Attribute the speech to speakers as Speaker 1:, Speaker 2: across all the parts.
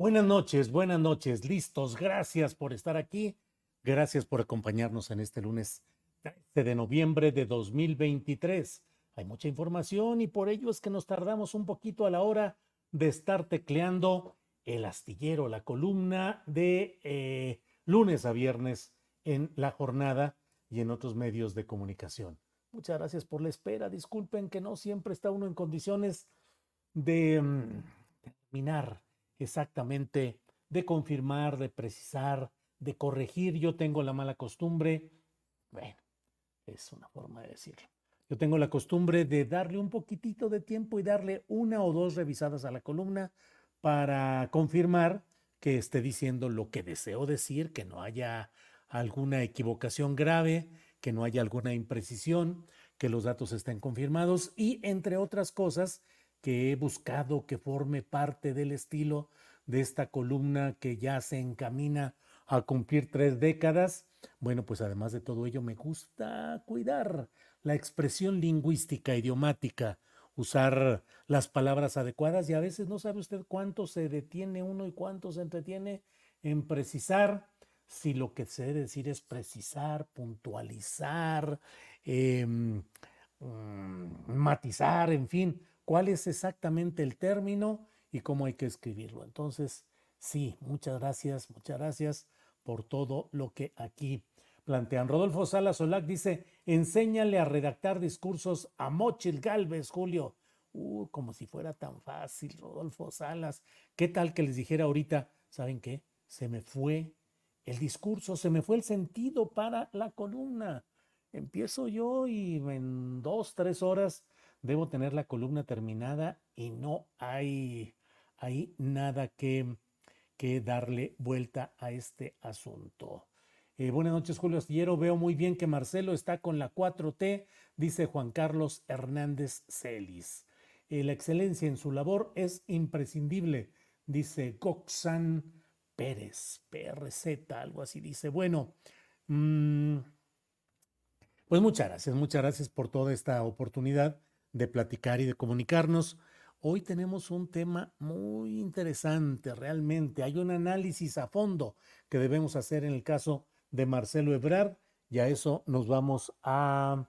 Speaker 1: Buenas noches, buenas noches, listos. Gracias por estar aquí. Gracias por acompañarnos en este lunes 13 de noviembre de 2023. Hay mucha información y por ello es que nos tardamos un poquito a la hora de estar tecleando el astillero, la columna de eh, lunes a viernes en la jornada y en otros medios de comunicación. Muchas gracias por la espera. Disculpen que no siempre está uno en condiciones de mm, terminar exactamente de confirmar, de precisar, de corregir. Yo tengo la mala costumbre, bueno, es una forma de decirlo. Yo tengo la costumbre de darle un poquitito de tiempo y darle una o dos revisadas a la columna para confirmar que esté diciendo lo que deseo decir, que no haya alguna equivocación grave, que no haya alguna imprecisión, que los datos estén confirmados y entre otras cosas que he buscado que forme parte del estilo de esta columna que ya se encamina a cumplir tres décadas. Bueno, pues además de todo ello me gusta cuidar la expresión lingüística, idiomática, usar las palabras adecuadas y a veces no sabe usted cuánto se detiene uno y cuánto se entretiene en precisar si lo que se debe decir es precisar, puntualizar, em, mm, matizar, en fin, cuál es exactamente el término y cómo hay que escribirlo. Entonces, sí, muchas gracias, muchas gracias por todo lo que aquí plantean. Rodolfo Salas Solac dice, enséñale a redactar discursos a Mochil Galvez, Julio. Uh, como si fuera tan fácil, Rodolfo Salas. ¿Qué tal que les dijera ahorita, ¿saben qué? Se me fue el discurso, se me fue el sentido para la columna. Empiezo yo y en dos, tres horas debo tener la columna terminada y no hay hay nada que, que darle vuelta a este asunto. Eh, buenas noches, Julio Astillero. Veo muy bien que Marcelo está con la 4T, dice Juan Carlos Hernández Celis. Eh, la excelencia en su labor es imprescindible, dice Goxan Pérez, PRZ, algo así dice. Bueno, mm, pues muchas gracias, muchas gracias por toda esta oportunidad de platicar y de comunicarnos. Hoy tenemos un tema muy interesante, realmente. Hay un análisis a fondo que debemos hacer en el caso de Marcelo Ebrard y a eso nos vamos a,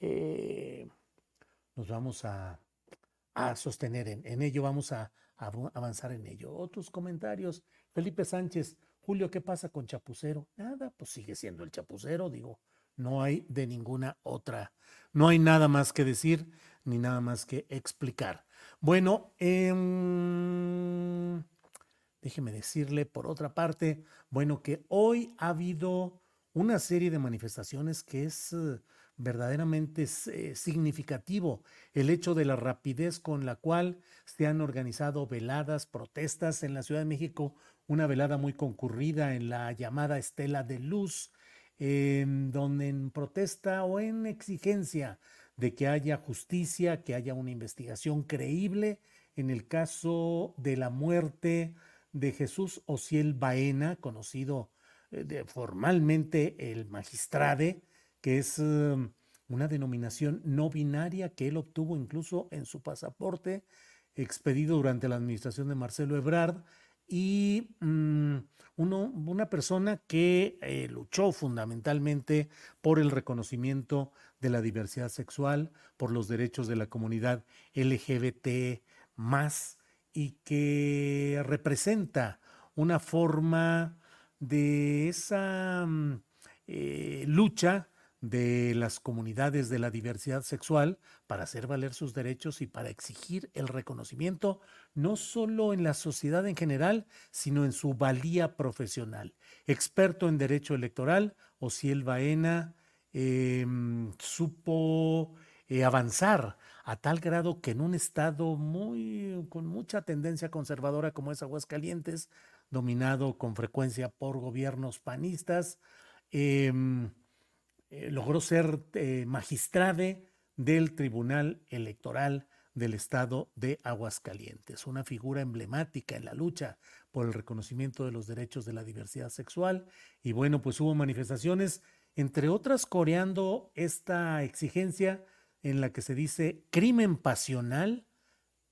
Speaker 1: eh, nos vamos a, sostener en, en, ello, vamos a, a avanzar en ello. Otros comentarios. Felipe Sánchez, Julio, ¿qué pasa con Chapucero? Nada, pues sigue siendo el Chapucero, digo, no hay de ninguna otra, no hay nada más que decir ni nada más que explicar. Bueno, em, déjeme decirle por otra parte, bueno, que hoy ha habido una serie de manifestaciones que es eh, verdaderamente eh, significativo el hecho de la rapidez con la cual se han organizado veladas, protestas en la Ciudad de México, una velada muy concurrida en la llamada Estela de Luz, donde en protesta o en exigencia de que haya justicia, que haya una investigación creíble en el caso de la muerte de Jesús Ociel Baena, conocido eh, formalmente el magistrade, que es um, una denominación no binaria que él obtuvo incluso en su pasaporte expedido durante la administración de Marcelo Ebrard y mm, una persona que eh, luchó fundamentalmente por el reconocimiento de la diversidad sexual, por los derechos de la comunidad LGBT más y que representa una forma de esa mm, eh, lucha de las comunidades de la diversidad sexual para hacer valer sus derechos y para exigir el reconocimiento no solo en la sociedad en general, sino en su valía profesional. Experto en derecho electoral, Ociel Baena em, supo eh, avanzar a tal grado que en un estado muy con mucha tendencia conservadora como es Aguascalientes, dominado con frecuencia por gobiernos panistas, em, eh, logró ser eh, magistrade del Tribunal Electoral del Estado de Aguascalientes, una figura emblemática en la lucha por el reconocimiento de los derechos de la diversidad sexual. Y bueno, pues hubo manifestaciones, entre otras, coreando esta exigencia en la que se dice crimen pasional,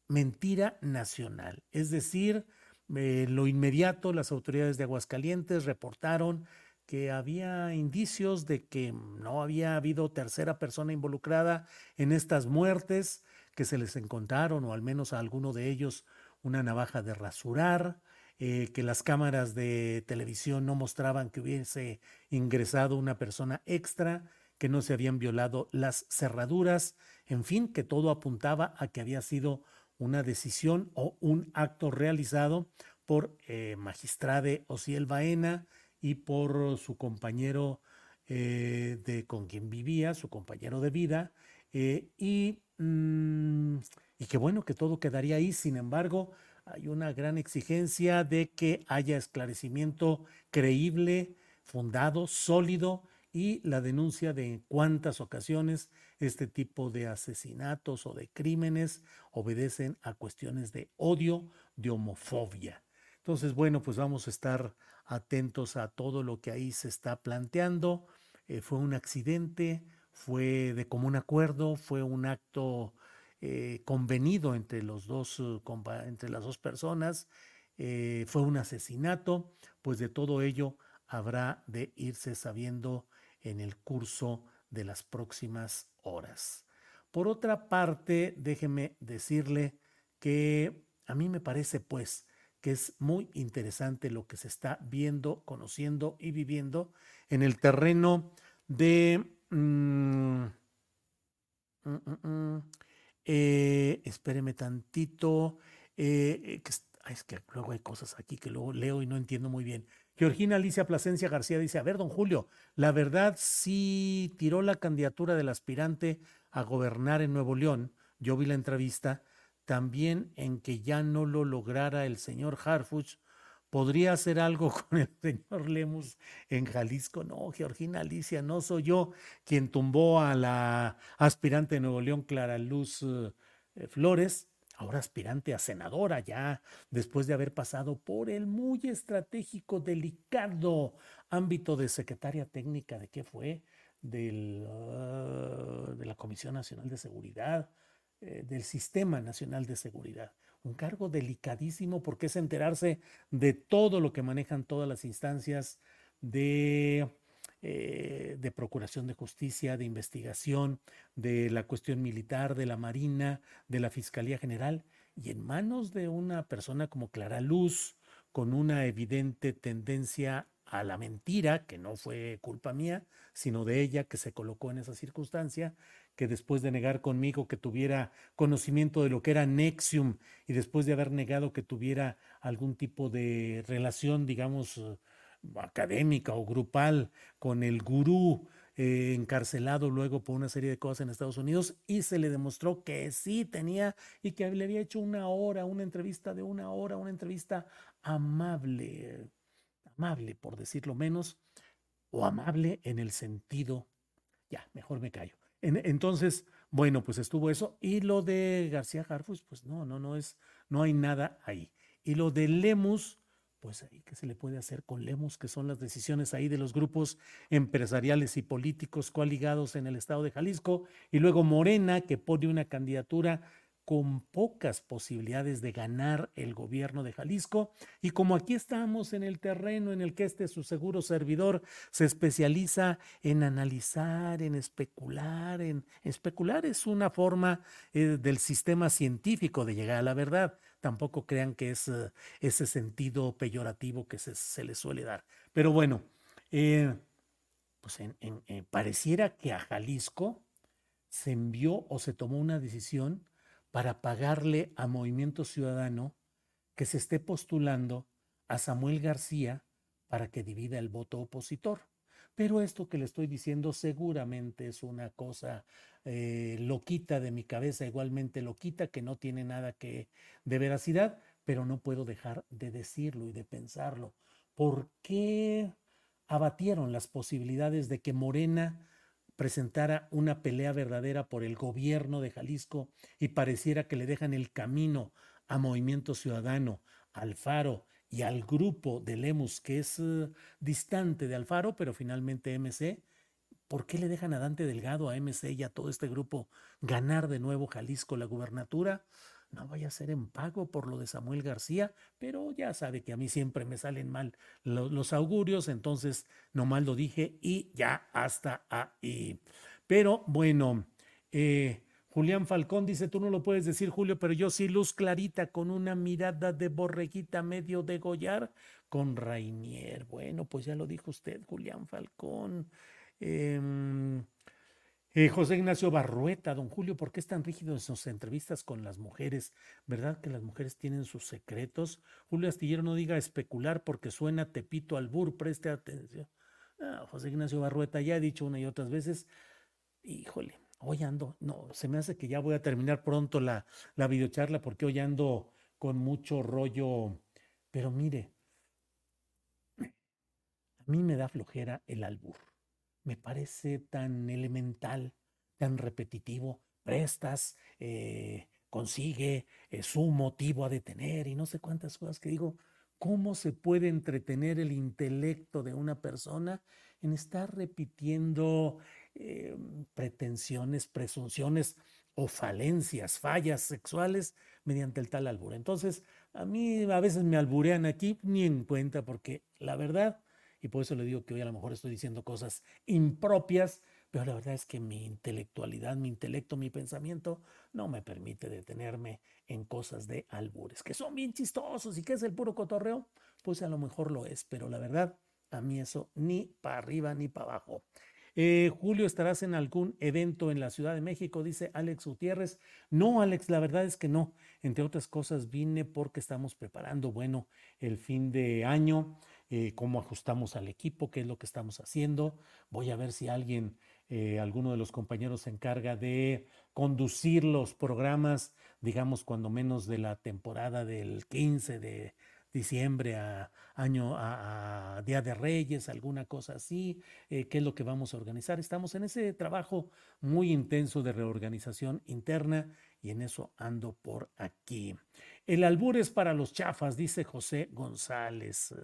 Speaker 1: mentira nacional. Es decir, en lo inmediato las autoridades de Aguascalientes reportaron que había indicios de que no había habido tercera persona involucrada en estas muertes, que se les encontraron, o al menos a alguno de ellos, una navaja de rasurar, eh, que las cámaras de televisión no mostraban que hubiese ingresado una persona extra, que no se habían violado las cerraduras, en fin, que todo apuntaba a que había sido una decisión o un acto realizado por eh, magistrade Ociel Baena, y por su compañero eh, de con quien vivía, su compañero de vida, eh, y, mm, y que bueno, que todo quedaría ahí. Sin embargo, hay una gran exigencia de que haya esclarecimiento creíble, fundado, sólido y la denuncia de cuántas ocasiones este tipo de asesinatos o de crímenes obedecen a cuestiones de odio, de homofobia. Entonces, bueno, pues vamos a estar atentos a todo lo que ahí se está planteando. Eh, fue un accidente, fue de común acuerdo, fue un acto eh, convenido entre, los dos, uh, entre las dos personas, eh, fue un asesinato, pues de todo ello habrá de irse sabiendo en el curso de las próximas horas. Por otra parte, déjeme decirle que a mí me parece pues que es muy interesante lo que se está viendo, conociendo y viviendo en el terreno de... Mm, mm, mm, eh, espéreme tantito. Eh, es que luego hay cosas aquí que luego leo y no entiendo muy bien. Georgina Alicia Plasencia García dice, a ver, don Julio, la verdad sí tiró la candidatura del aspirante a gobernar en Nuevo León. Yo vi la entrevista también en que ya no lo lograra el señor Harfuch, podría hacer algo con el señor Lemus en Jalisco. No, Georgina Alicia, no soy yo quien tumbó a la aspirante de Nuevo León, Clara Luz eh, Flores, ahora aspirante a senadora ya, después de haber pasado por el muy estratégico, delicado ámbito de secretaria técnica, ¿de qué fue? Ah, de la Comisión Nacional de Seguridad, eh, del Sistema Nacional de Seguridad. Un cargo delicadísimo porque es enterarse de todo lo que manejan todas las instancias de, eh, de procuración de justicia, de investigación, de la cuestión militar, de la Marina, de la Fiscalía General, y en manos de una persona como Clara Luz, con una evidente tendencia a la mentira, que no fue culpa mía, sino de ella que se colocó en esa circunstancia, que después de negar conmigo que tuviera conocimiento de lo que era Nexium y después de haber negado que tuviera algún tipo de relación, digamos, académica o grupal con el gurú eh, encarcelado luego por una serie de cosas en Estados Unidos y se le demostró que sí tenía y que le había hecho una hora, una entrevista de una hora, una entrevista amable, amable por decirlo menos, o amable en el sentido, ya, mejor me callo, entonces, bueno, pues estuvo eso. Y lo de García Harfus, pues no, no, no es, no hay nada ahí. Y lo de Lemus, pues ahí qué se le puede hacer con Lemos, que son las decisiones ahí de los grupos empresariales y políticos coaligados en el estado de Jalisco, y luego Morena, que pone una candidatura con pocas posibilidades de ganar el gobierno de Jalisco. Y como aquí estamos en el terreno en el que este su seguro servidor se especializa en analizar, en especular, en especular es una forma eh, del sistema científico de llegar a la verdad. Tampoco crean que es eh, ese sentido peyorativo que se, le suele dar. Pero bueno, eh, pues pareciera que a Jalisco se envió o se tomó una decisión para pagarle a Movimiento Ciudadano que se esté postulando a Samuel García para que divida el voto opositor. Pero esto que le estoy diciendo seguramente es una cosa eh, loquita de mi cabeza, igualmente loquita, que no tiene nada que de veracidad, pero no puedo dejar de decirlo y de pensarlo. ¿Por qué abatieron las posibilidades de que Morena presentara una pelea verdadera por el gobierno de Jalisco y pareciera que le dejan el camino a Movimiento Ciudadano, Alfaro y al grupo de Lemus, que es eh, distante de Alfaro, pero finalmente MC, ¿por qué le dejan a Dante Delgado, a MC y a todo este grupo ganar de nuevo Jalisco la gubernatura? No vaya a ser en pago por lo de Samuel García, pero ya sabe que a mí siempre me salen mal los, augurios, entonces nomás lo dije y ya hasta ahí. Pero bueno, eh, Julián Falcón dice, tú no lo puedes decir, Julio, pero yo sí, luz clarita, con una mirada de borreguita medio degollar con Rainier. Bueno, pues ya lo dijo usted, Julián Falcón. Eh, eh, José Ignacio Barrueta, don Julio, ¿por qué es tan rígido en sus entrevistas con las mujeres? ¿Verdad que las mujeres tienen sus secretos? Julio Astillero no diga especular porque suena tepito al bur, preste atención. José Ignacio Barrueta, ya he dicho una y otras veces, híjole, hoy ando, no, se me hace que ya voy a terminar pronto la, la videocharla porque hoy ando con mucho rollo, pero mire, a mí me da flojera el albur me parece tan elemental, tan repetitivo. Prestas, eh, consigue, es su motivo a detener y no sé cuántas cosas que digo. ¿Cómo se puede entretener el intelecto de una persona en estar repitiendo eh, pretensiones, presunciones o falencias, fallas sexuales mediante el tal albur? Entonces, a mí a veces me alburean aquí, ni en cuenta, porque la verdad y por eso le digo que hoy a lo mejor estoy diciendo cosas impropias, pero la verdad es que mi intelectualidad, mi intelecto, mi pensamiento no me permite detenerme en cosas de albures, que son bien chistosos y que es el puro cotorreo, pues a lo mejor lo es, pero la verdad, a mí eso ni para arriba ni para abajo. Eh, Julio, ¿estarás en algún evento en la Ciudad de México? Dice Alex Gutiérrez. No, Alex, la verdad es que no. Entre otras cosas, vine porque estamos preparando, bueno, el fin de año. Eh, cómo ajustamos al equipo, qué es lo que estamos haciendo. Voy a ver si alguien, eh, alguno de los compañeros se encarga de conducir los programas, digamos, cuando menos de la temporada del 15 de diciembre a año a, Día de Reyes, alguna cosa así, eh, qué es lo que vamos a organizar. Estamos en ese trabajo muy intenso de reorganización interna y en eso ando por aquí. El albur es para los chafas, dice José González.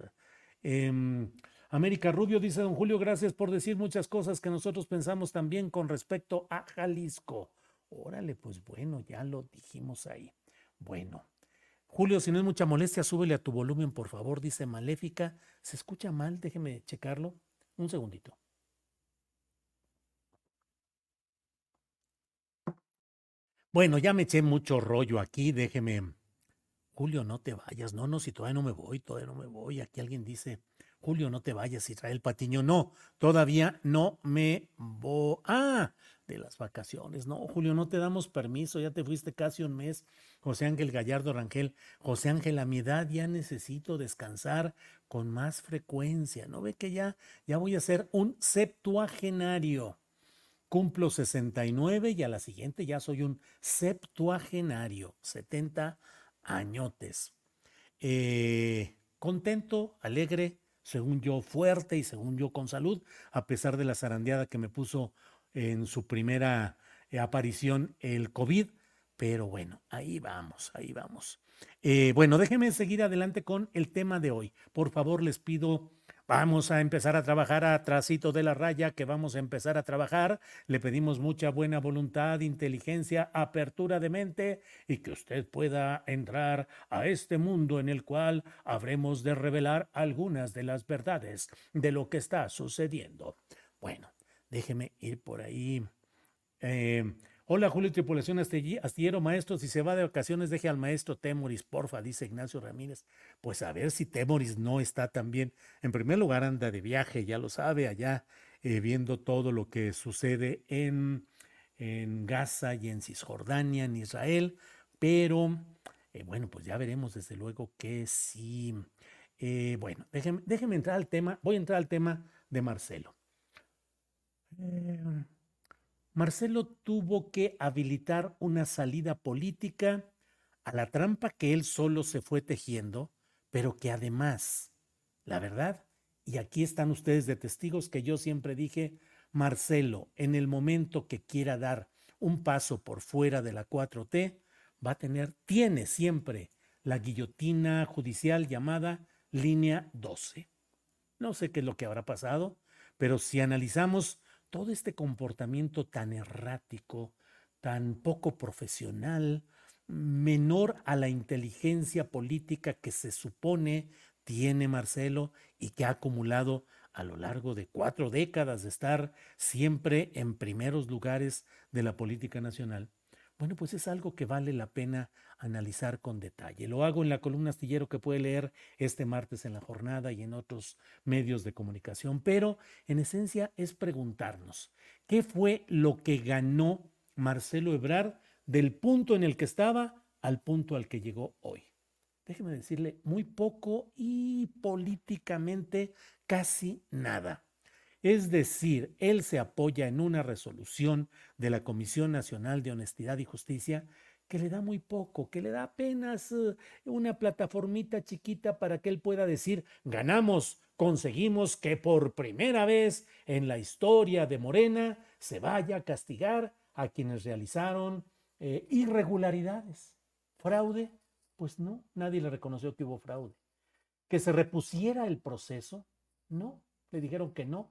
Speaker 1: Em, América Rubio dice, don Julio, gracias por decir muchas cosas que nosotros pensamos también con respecto a Jalisco. Órale, pues bueno, ya lo dijimos ahí. Bueno. Julio, si no es mucha molestia, súbele a tu volumen, por favor, dice Maléfica. ¿Se escucha mal? Déjeme checarlo. Un segundito. Bueno, ya me eché mucho rollo aquí, déjeme Julio, no te vayas. No, no, si todavía no me voy, todavía no me voy. Aquí alguien dice, Julio, no te vayas, Israel Patiño. No, todavía no me voy. Ah, de las vacaciones. No, Julio, no te damos permiso. Ya te fuiste casi un mes. José Ángel Gallardo Rangel. José Ángel, a mi edad ya necesito descansar con más frecuencia. ¿No ve que ya, ya voy a ser un septuagenario? Cumplo 69 y a la siguiente ya soy un septuagenario. 70 añotes. Eh, contento, alegre, según yo fuerte y según yo con salud, a pesar de la zarandeada que me puso en su primera eh, aparición el COVID, Pero bueno, ahí vamos, ahí vamos. Eh, bueno, déjenme seguir adelante con el tema de hoy. Por favor, les pido Vamos a empezar a trabajar a trasito de la raya, que vamos a empezar a trabajar. Le pedimos mucha buena voluntad, inteligencia, apertura de mente y que usted pueda entrar a este mundo en el cual habremos de revelar algunas de las verdades de lo que está sucediendo. Bueno, déjeme ir por ahí. Eh, Hola Julio Tripulación Astillero Maestro, si se va de vacaciones deje al maestro Temoris, porfa, dice Ignacio Ramírez. Pues a ver si Temoris no está también. En primer lugar anda de viaje, ya lo sabe, allá eh, viendo todo lo que sucede en, en, Gaza y en Cisjordania, en Israel, pero eh, bueno, pues ya veremos desde luego que sí. Eh, bueno, déjeme, déjeme entrar al tema, voy a entrar al tema de Marcelo. Marcelo tuvo que habilitar una salida política a la trampa que él solo se fue tejiendo, pero que además, la verdad, y aquí están ustedes de testigos que yo siempre dije, Marcelo, en el momento que quiera dar un paso por fuera de la 4T, va a tener, tiene siempre la guillotina judicial llamada línea 12. No sé qué es lo que habrá pasado, pero si analizamos todo este comportamiento tan errático, tan poco profesional, menor a la inteligencia política que se supone tiene Marcelo y que ha acumulado a lo largo de cuatro décadas de estar siempre en primeros lugares de la política nacional, bueno, pues es algo que vale la pena analizar con detalle. Lo hago en la columna astillero que puede leer este martes en la jornada y en otros medios de comunicación, pero en esencia es preguntarnos, ¿qué fue lo que ganó Marcelo Ebrard del punto en el que estaba al punto al que llegó hoy? Déjeme decirle, muy poco y políticamente casi nada. Es decir, él se apoya en una resolución de la Comisión Nacional de Honestidad y Justicia que le da muy poco, que le da apenas eh, una plataformita chiquita para que él pueda decir, ganamos, conseguimos que por primera vez en la historia de Morena se vaya a castigar a quienes realizaron eh, irregularidades. ¿Fraude? Pues no, nadie le reconoció que hubo fraude. ¿Que se repusiera el proceso? No, le dijeron que no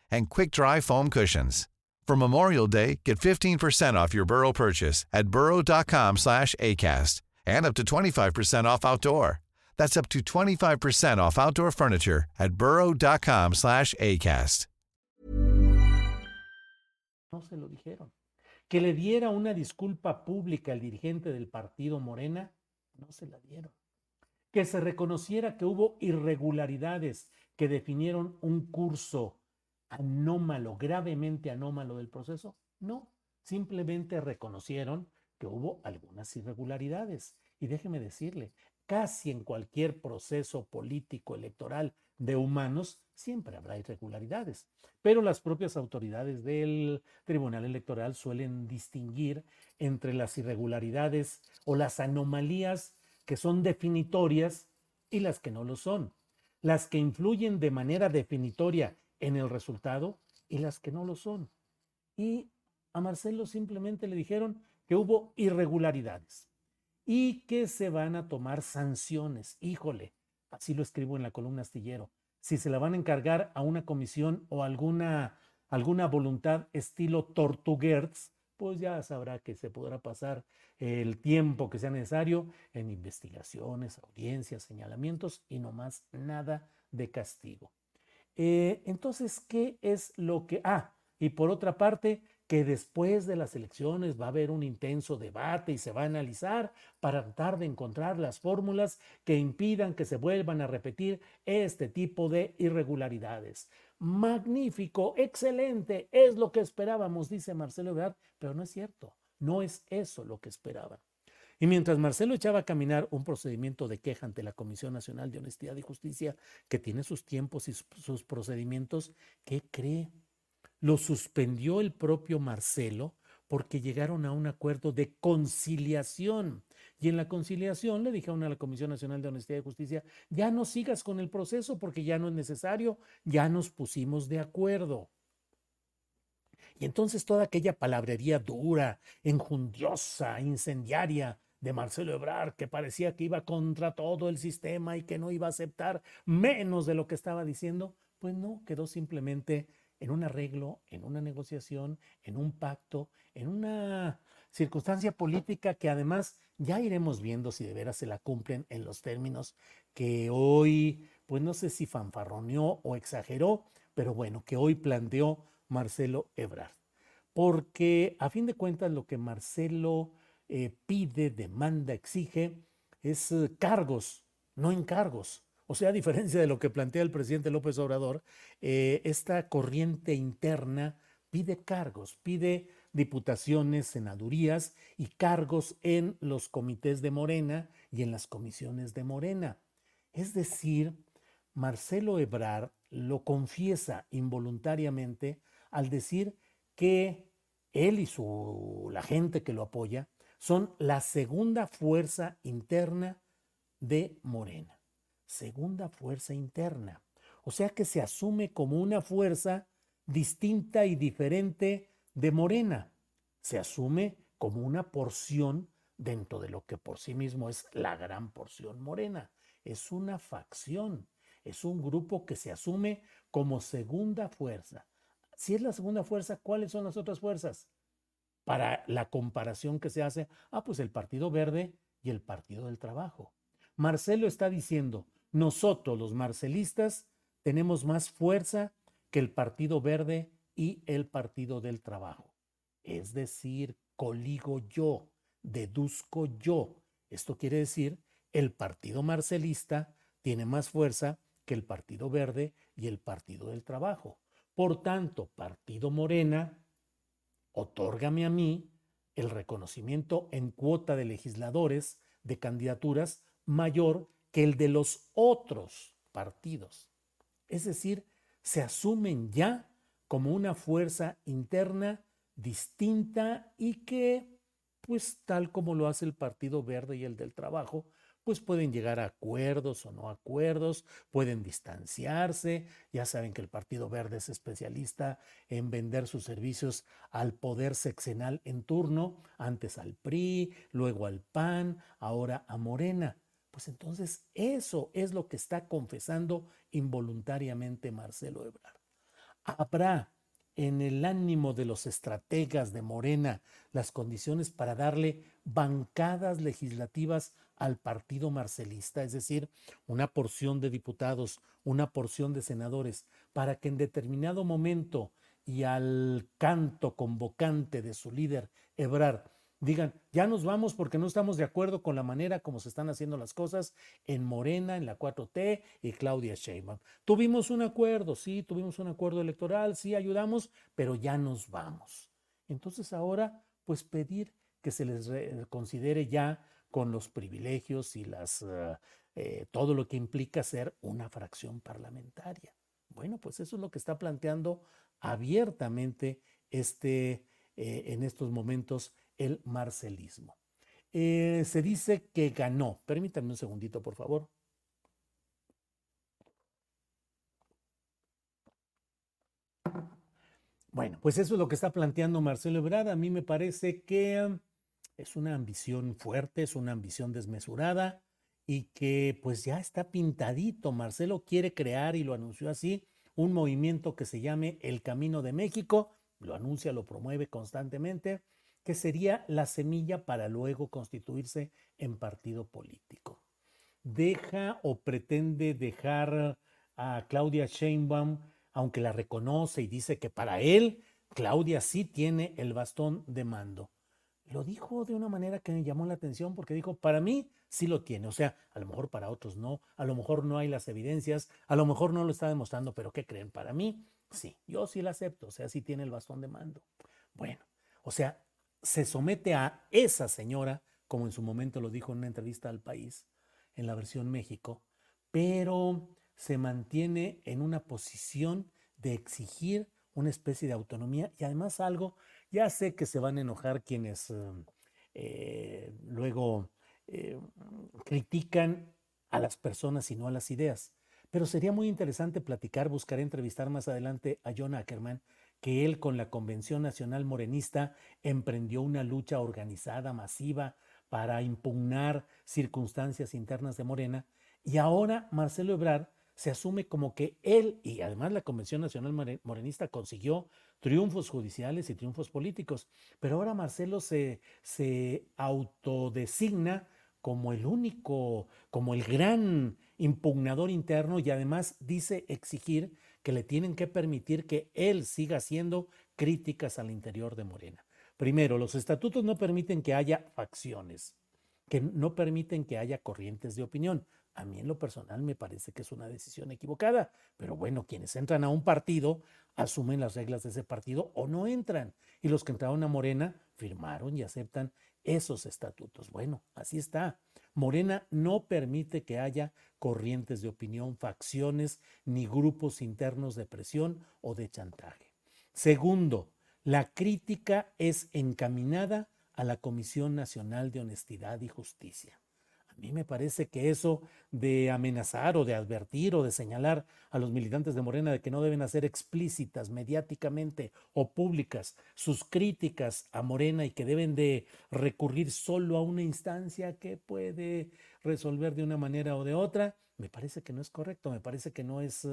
Speaker 2: and quick-dry foam cushions. For Memorial Day, get 15% off your Burrow purchase at burrow.com slash ACAST and up to 25% off outdoor. That's up to 25% off outdoor furniture at burrow.com slash ACAST.
Speaker 1: No se lo dijeron. Que le diera una disculpa pública al dirigente del partido Morena, no se la dieron. Que se reconociera que hubo irregularidades que definieron un curso anómalo, gravemente anómalo del proceso? No, simplemente reconocieron que hubo algunas irregularidades. Y déjeme decirle, casi en cualquier proceso político electoral de humanos siempre habrá irregularidades, pero las propias autoridades del Tribunal Electoral suelen distinguir entre las irregularidades o las anomalías que son definitorias y las que no lo son. Las que influyen de manera definitoria en el resultado y las que no lo son. Y a Marcelo simplemente le dijeron que hubo irregularidades y que se van a tomar sanciones. Híjole, así lo escribo en la columna astillero. Si se la van a encargar a una comisión o alguna, alguna voluntad estilo Tortuguerz, pues ya sabrá que se podrá pasar el tiempo que sea necesario en investigaciones, audiencias, señalamientos y no más nada de castigo. Eh, entonces, ¿qué es lo que... Ah, y por otra parte, que después de las elecciones va a haber un intenso debate y se va a analizar para tratar de encontrar las fórmulas que impidan que se vuelvan a repetir este tipo de irregularidades. Magnífico, excelente, es lo que esperábamos, dice Marcelo Ebrard, pero no es cierto, no es eso lo que esperaban. Y mientras Marcelo echaba a caminar un procedimiento de queja ante la Comisión Nacional de Honestidad y Justicia, que tiene sus tiempos y sus procedimientos, ¿qué cree? lo suspendió el propio Marcelo porque llegaron a un acuerdo de conciliación. Y en la conciliación le dijeron a la Comisión Nacional de Honestidad y Justicia, ya no sigas con el proceso porque ya no es necesario, ya nos pusimos de acuerdo. Y entonces toda aquella palabrería dura, enjundiosa, incendiaria de Marcelo Ebrard, que parecía que iba contra todo el sistema y que no iba a aceptar menos de lo que estaba diciendo, pues no, quedó simplemente en un arreglo, en una negociación, en un pacto, en una circunstancia política que además ya iremos viendo si de veras se la cumplen en los términos que hoy, pues no sé si fanfarroneó o exageró, pero bueno, que hoy planteó Marcelo Ebrard. Porque a fin de cuentas lo que Marcelo eh, pide, demanda, exige es eh, cargos, no encargos. O sea, a diferencia de lo que plantea el presidente López Obrador, eh, esta corriente interna pide cargos, pide diputaciones, senadurías y cargos en los comités de Morena y en las comisiones de Morena. Es decir, Marcelo Ebrard lo confiesa involuntariamente al decir que él y su, la gente que lo apoya son la segunda fuerza interna de Morena segunda fuerza interna. O sea que se asume como una fuerza distinta y diferente de Morena. Se asume como una porción dentro de lo que por sí mismo es la gran porción morena. Es una facción, es un grupo que se asume como segunda fuerza. Si es la segunda fuerza, ¿cuáles son las otras fuerzas? Para la comparación que se hace, ah, pues el Partido Verde y el Partido del Trabajo. Marcelo está diciendo, nosotros, los marcelistas, tenemos más fuerza que el Partido Verde y el Partido del Trabajo. Es decir, coligo yo, deduzco yo. Esto quiere decir, el Partido Marcelista tiene más fuerza que el Partido Verde y el Partido del Trabajo. Por tanto, Partido Morena, otórgame a mí el reconocimiento en cuota de legisladores de candidaturas mayor que el de los otros partidos. Es decir, se asumen ya como una fuerza interna distinta y que, pues tal como lo hace el Partido Verde y el del Trabajo, pues pueden llegar a acuerdos o no acuerdos, pueden distanciarse. Ya saben que el Partido Verde es especialista en vender sus servicios al poder sexenal en turno, antes al PRI, luego al PAN, ahora a Morena. Pues entonces eso es lo que está confesando involuntariamente Marcelo Ebrard. ¿Habrá en el ánimo de los estrategas de Morena las condiciones para darle bancadas legislativas al partido marcelista, es decir, una porción de diputados, una porción de senadores, para que en determinado momento y al canto convocante de su líder Ebrard digan, ya nos vamos porque no estamos de acuerdo con la manera como se están haciendo las cosas en Morena, en la 4T y Claudia Sheinbaum. Tuvimos un acuerdo, sí, tuvimos un acuerdo electoral, sí, ayudamos, pero ya nos vamos. Entonces ahora, pues pedir que se les considere ya con los privilegios y las, eh, eh, todo lo que implica ser una fracción parlamentaria. Bueno, pues eso es lo que está planteando abiertamente este, eh, en estos momentos el marcelismo. Eh, se dice que ganó. Permítanme un segundito, por favor. Bueno, pues eso es lo que está planteando Marcelo Ebrard. A mí me parece que es una ambición fuerte, es una ambición desmesurada y que pues ya está pintadito. Marcelo quiere crear, y lo anunció así, un movimiento que se llame El Camino de México. Lo anuncia, lo promueve constantemente que sería la semilla para luego constituirse en partido político. Deja o pretende dejar a Claudia Sheinbaum, aunque la reconoce y dice que para él Claudia sí tiene el bastón de mando. Lo dijo de una manera que me llamó la atención porque dijo, para mí sí lo tiene, o sea, a lo mejor para otros no, a lo mejor no hay las evidencias, a lo mejor no lo está demostrando, pero ¿qué creen? Para mí sí, yo sí lo acepto, o sea, sí tiene el bastón de mando. Bueno, o sea, se somete a esa señora, como en su momento lo dijo en una entrevista al país, en la versión México, pero se mantiene en una posición de exigir una especie de autonomía y además algo, ya sé que se van a enojar quienes em, eh, luego eh, critican a las personas y no a las ideas, pero sería muy interesante platicar, buscar entrevistar más adelante a John Ackerman, que él con la Convención Nacional Morenista emprendió una lucha organizada, masiva, para impugnar circunstancias internas de Morena, y ahora Marcelo Ebrard se asume como que él y además la Convención Nacional Morenista consiguió triunfos judiciales y triunfos políticos, pero ahora Marcelo se, se autodesigna como el único, como el gran impugnador interno y además dice exigir que le tienen que permitir que él siga haciendo críticas al interior de Morena. Primero, los estatutos no permiten que haya facciones, que no permiten que haya corrientes de opinión. A mí en lo personal me parece que es una decisión equivocada, pero bueno, quienes entran a un partido asumen las reglas de ese partido o no entran. Y los que entraron a Morena firmaron y aceptan esos estatutos. Bueno, así está. Morena no permite que haya corrientes de opinión, facciones ni grupos internos de presión o de chantaje. Segundo, la crítica es encaminada a la Comisión Nacional de Honestidad y Justicia. Mí me parece que eso de amenazar o de advertir o de señalar a los militantes de Morena de que no deben hacer explícitas mediáticamente o públicas sus críticas a Morena y que deben de recurrir solo a una instancia que puede resolver de una manera o de otra, me parece que no es correcto, me parece que no es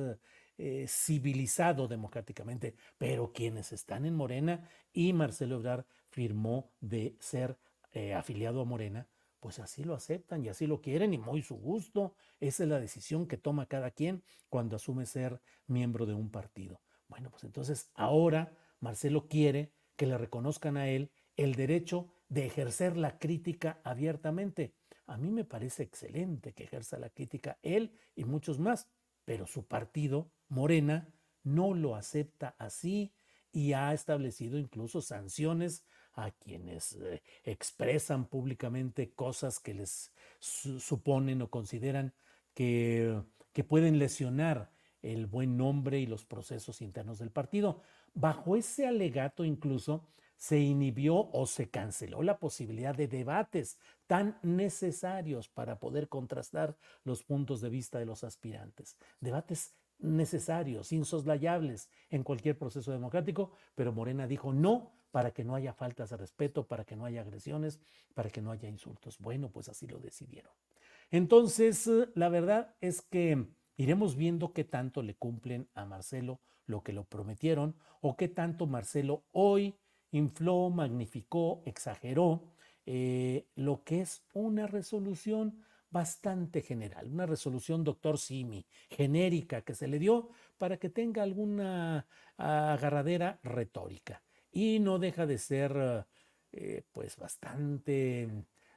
Speaker 1: eh, civilizado democráticamente. Pero quienes están en Morena y Marcelo Ebrard firmó de ser eh, afiliado a Morena, pues así lo aceptan y así lo quieren y muy su gusto. Esa es la decisión que toma cada quien cuando asume ser miembro de un partido. Bueno, pues entonces ahora Marcelo quiere que le reconozcan a él el derecho de ejercer la crítica abiertamente. A mí me parece excelente que ejerza la crítica él y muchos más, pero su partido, Morena, no lo acepta así y ha establecido incluso sanciones a quienes eh, expresan públicamente cosas que les suponen o consideran que, que pueden lesionar el buen nombre y los procesos internos del partido. Bajo ese alegato incluso se inhibió o se canceló la posibilidad de debates tan necesarios para poder contrastar los puntos de vista de los aspirantes. Debates necesarios, insoslayables en cualquier proceso democrático, pero Morena dijo no para que no haya faltas de respeto, para que no haya agresiones, para que no haya insultos. Bueno, pues así lo decidieron. Entonces, eh, la verdad es que iremos viendo qué tanto le cumplen a Marcelo lo que lo prometieron o qué tanto Marcelo hoy infló, magnificó, exageró eh, lo que es una resolución bastante general, una resolución doctor Simi, genérica, que se le dio para que tenga alguna agarradera retórica y no deja de ser eh, pues bastante,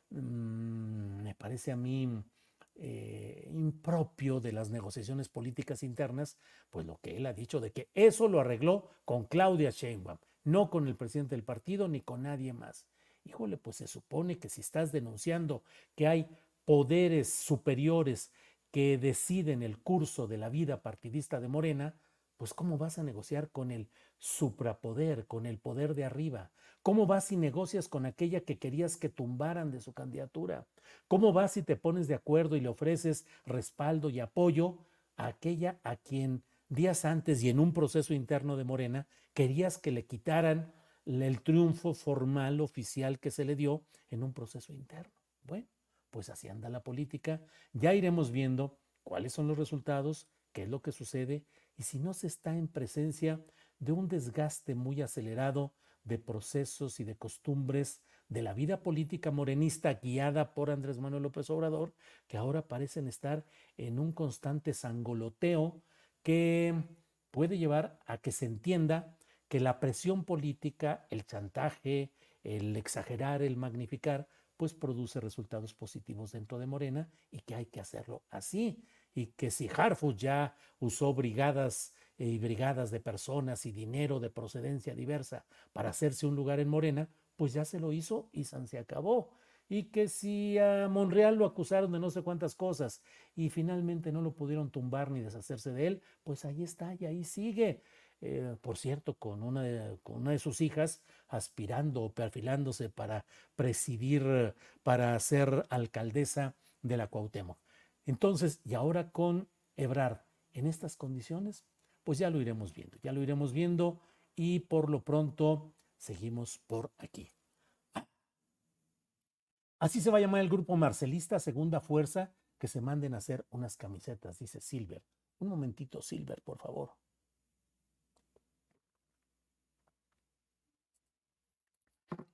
Speaker 1: mm, me parece a mí, eh, impropio de las negociaciones políticas internas, pues lo que él ha dicho de que eso lo arregló con Claudia Sheinbaum, no con el presidente del partido ni con nadie más. Híjole, pues se supone que si estás denunciando que hay poderes superiores que deciden el curso de la vida partidista de Morena, pues ¿cómo vas a negociar con el suprapoder, con el poder de arriba? ¿Cómo vas y negocias con aquella que querías que tumbaran de su candidatura? ¿Cómo vas y te pones de acuerdo y le ofreces respaldo y apoyo a aquella a quien días antes y en un proceso interno de Morena querías que le quitaran el triunfo formal oficial que se le dio en un proceso interno? Bueno, pues así anda la política. Ya iremos viendo cuáles son los resultados, qué es lo que sucede y si no se está en presencia de un desgaste muy acelerado de procesos y de costumbres de la vida política morenista guiada por Andrés Manuel López Obrador, que ahora parecen estar en un constante sangoloteo que puede llevar a que se entienda que la presión política, el chantaje, el exagerar, el magnificar, pues produce resultados positivos dentro de Morena y que hay que hacerlo así. Y que si Harfus ya usó brigadas y brigadas de personas y dinero de procedencia diversa para hacerse un lugar en Morena, pues ya se lo hizo y se acabó. Y que si a Monreal lo acusaron de no sé cuántas cosas y finalmente no lo pudieron tumbar ni deshacerse de él, pues ahí está y ahí sigue. Eh, por cierto, con una, de, con una de sus hijas aspirando o perfilándose para presidir, para ser alcaldesa de la Cuauhtémoc. Entonces, y ahora con Ebrard, en estas condiciones, pues ya lo iremos viendo, ya lo iremos viendo y por lo pronto seguimos por aquí. Así se va a llamar el grupo Marcelista Segunda Fuerza, que se manden a hacer unas camisetas, dice Silver. Un momentito, Silver, por favor.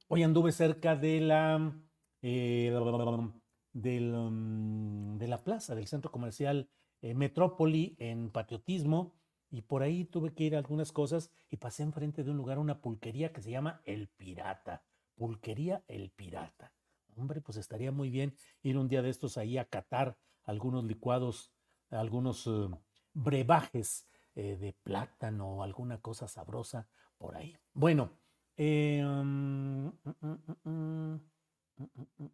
Speaker 1: Hoy anduve cerca de la, eh, mm, de la plaza del centro comercial eh, Metrópoli en patriotismo y por ahí tuve que ir a algunas cosas y pasé enfrente de un lugar, una pulquería que se llama El Pirata. Pulquería El Pirata. Hombre, pues estaría muy bien ir un día de estos ahí a catar algunos licuados, algunos eh, brebajes de plátano o alguna cosa sabrosa por ahí. Bueno, eh, mm, mm,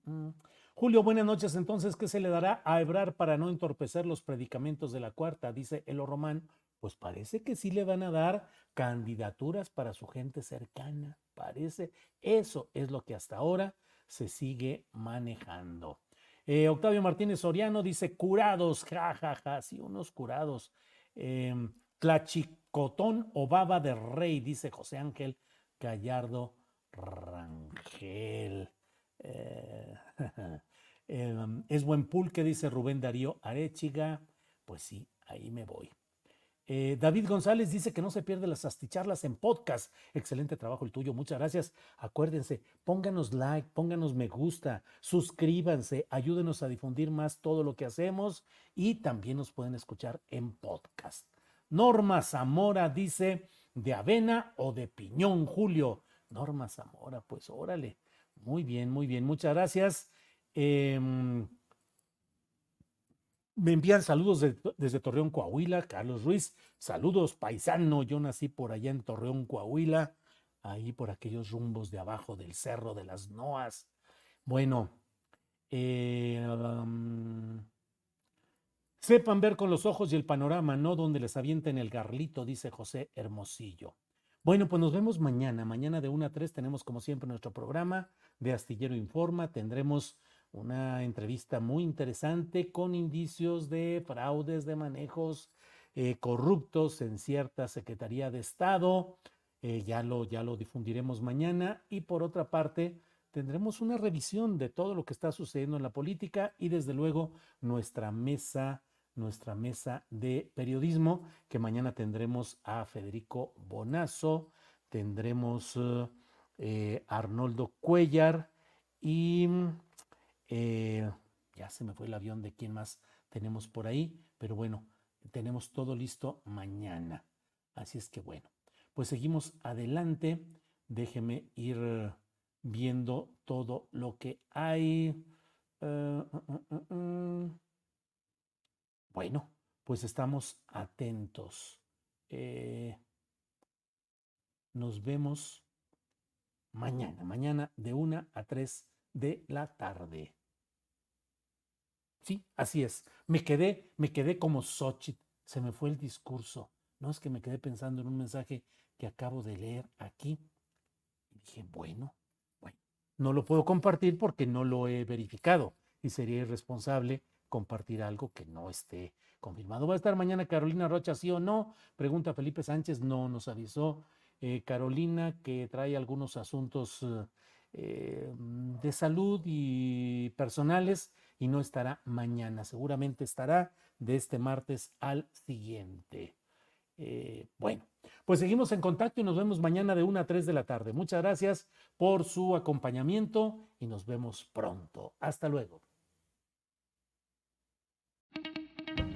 Speaker 1: mm, Julio, buenas noches. Entonces, ¿qué se le dará a Ebrar para no entorpecer los predicamentos de la cuarta? Dice Elo Román. Pues parece que sí le van a dar candidaturas para su gente cercana. Parece. Eso es lo que hasta ahora se sigue manejando. Eh, Octavio Martínez Soriano dice curados, jajaja, ja, ja, sí, unos curados. Eh, Tlachicotón o baba de rey, dice José Ángel Gallardo Rangel. Eh, em, es buen pulque, dice Rubén Darío Arechiga. Pues sí, ahí me voy. Eh, David González dice que no se pierde las asticharlas en podcast. Excelente trabajo el tuyo, muchas gracias. Acuérdense, pónganos like, pónganos me gusta, suscríbanse, ayúdenos a difundir más todo lo que hacemos y también nos pueden escuchar en podcast. Norma Zamora dice, de avena o de piñón, Julio. Norma Zamora, pues órale. Muy bien, muy bien, muchas gracias. Em, me envían saludos desde Torreón, Coahuila. Carlos Ruiz, saludos, paisano. Yo nací por allá en Torreón, Coahuila, ahí por aquellos rumbos de abajo del cerro de las Noas. Bueno, eh, Sepan ver con los ojos y el panorama, no donde les avienten el garlito, dice José Hermosillo. Bueno, pues nos vemos mañana. Mañana de 1 a 3 tenemos como siempre nuestro programa de Astillero Informa. Tendremos una entrevista muy interesante con indicios de fraudes, de manejos eh, corruptos en cierta Secretaría de Estado. Eh, ya, lo, ya lo difundiremos mañana. Y por otra parte, tendremos una revisión de todo lo que está sucediendo en la política y desde luego nuestra mesa nuestra mesa de periodismo, que mañana tendremos a Federico Bonazo, tendremos a eh, Arnoldo Cuellar y eh, ya se me fue el avión de quién más tenemos por ahí, pero bueno, tenemos todo listo mañana. Así es que bueno, pues seguimos adelante. Déjeme ir viendo todo lo que hay. Uh, uh, uh, bueno, pues estamos atentos. Eh, nos vemos mañana, mañana de una a tres de la tarde. Sí, así es. Me quedé, me quedé como Xochitl. Se me fue el discurso. No es que me quedé pensando en un mensaje que acabo de leer aquí. Y dije, bueno, bueno, no lo puedo compartir porque no lo he verificado y sería irresponsable compartir algo que no esté confirmado. ¿Va a estar mañana Carolina Rocha, sí o no? Pregunta Felipe Sánchez, no nos avisó. Eh, Carolina que trae algunos asuntos eh, de salud y personales y no estará mañana. Seguramente estará de este martes al siguiente. Eh, bueno, pues seguimos en contacto y nos vemos mañana de 1 a 3 de la tarde. Muchas gracias por su acompañamiento y nos vemos pronto. Hasta luego.